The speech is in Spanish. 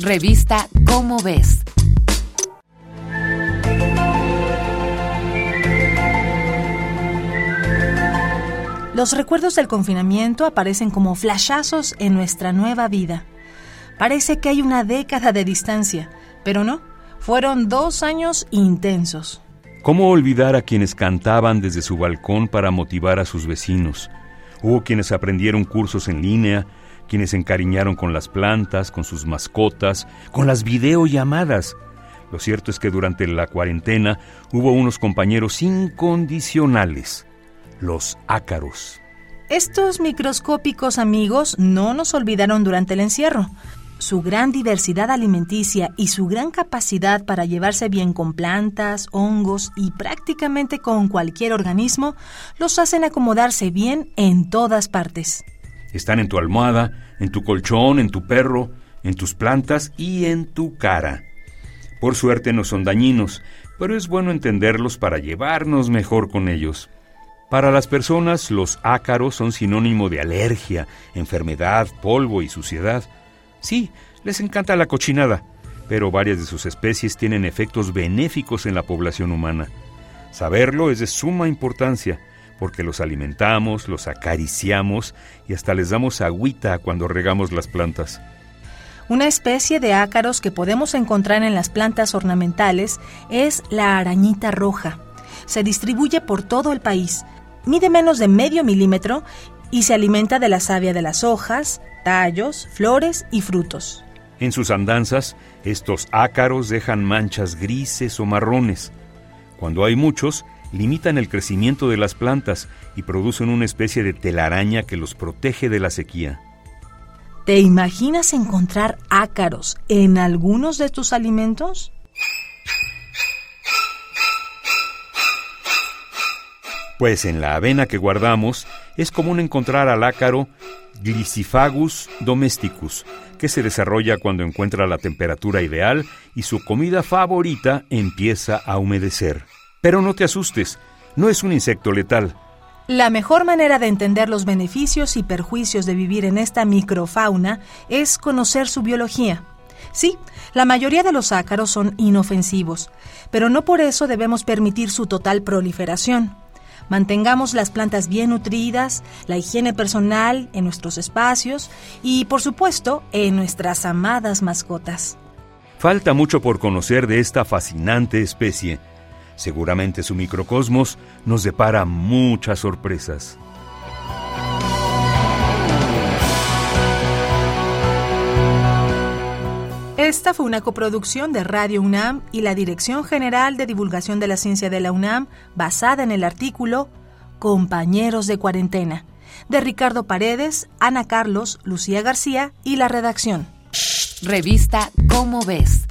Revista Cómo ves. Los recuerdos del confinamiento aparecen como flashazos en nuestra nueva vida. Parece que hay una década de distancia, pero no, fueron dos años intensos. ¿Cómo olvidar a quienes cantaban desde su balcón para motivar a sus vecinos? Hubo quienes aprendieron cursos en línea, quienes se encariñaron con las plantas, con sus mascotas, con las videollamadas. Lo cierto es que durante la cuarentena hubo unos compañeros incondicionales los ácaros. Estos microscópicos amigos no nos olvidaron durante el encierro. Su gran diversidad alimenticia y su gran capacidad para llevarse bien con plantas, hongos y prácticamente con cualquier organismo los hacen acomodarse bien en todas partes. Están en tu almohada, en tu colchón, en tu perro, en tus plantas y en tu cara. Por suerte no son dañinos, pero es bueno entenderlos para llevarnos mejor con ellos. Para las personas, los ácaros son sinónimo de alergia, enfermedad, polvo y suciedad. Sí, les encanta la cochinada, pero varias de sus especies tienen efectos benéficos en la población humana. Saberlo es de suma importancia, porque los alimentamos, los acariciamos y hasta les damos agüita cuando regamos las plantas. Una especie de ácaros que podemos encontrar en las plantas ornamentales es la arañita roja. Se distribuye por todo el país mide menos de medio milímetro y se alimenta de la savia de las hojas, tallos, flores y frutos. En sus andanzas, estos ácaros dejan manchas grises o marrones. Cuando hay muchos, limitan el crecimiento de las plantas y producen una especie de telaraña que los protege de la sequía. ¿Te imaginas encontrar ácaros en algunos de tus alimentos? Pues en la avena que guardamos es común encontrar al ácaro Glyciphagus domesticus, que se desarrolla cuando encuentra la temperatura ideal y su comida favorita empieza a humedecer. Pero no te asustes, no es un insecto letal. La mejor manera de entender los beneficios y perjuicios de vivir en esta microfauna es conocer su biología. Sí, la mayoría de los ácaros son inofensivos, pero no por eso debemos permitir su total proliferación. Mantengamos las plantas bien nutridas, la higiene personal en nuestros espacios y, por supuesto, en nuestras amadas mascotas. Falta mucho por conocer de esta fascinante especie. Seguramente su microcosmos nos depara muchas sorpresas. Esta fue una coproducción de Radio UNAM y la Dirección General de Divulgación de la Ciencia de la UNAM, basada en el artículo Compañeros de Cuarentena, de Ricardo Paredes, Ana Carlos, Lucía García y la redacción. Revista Cómo ves.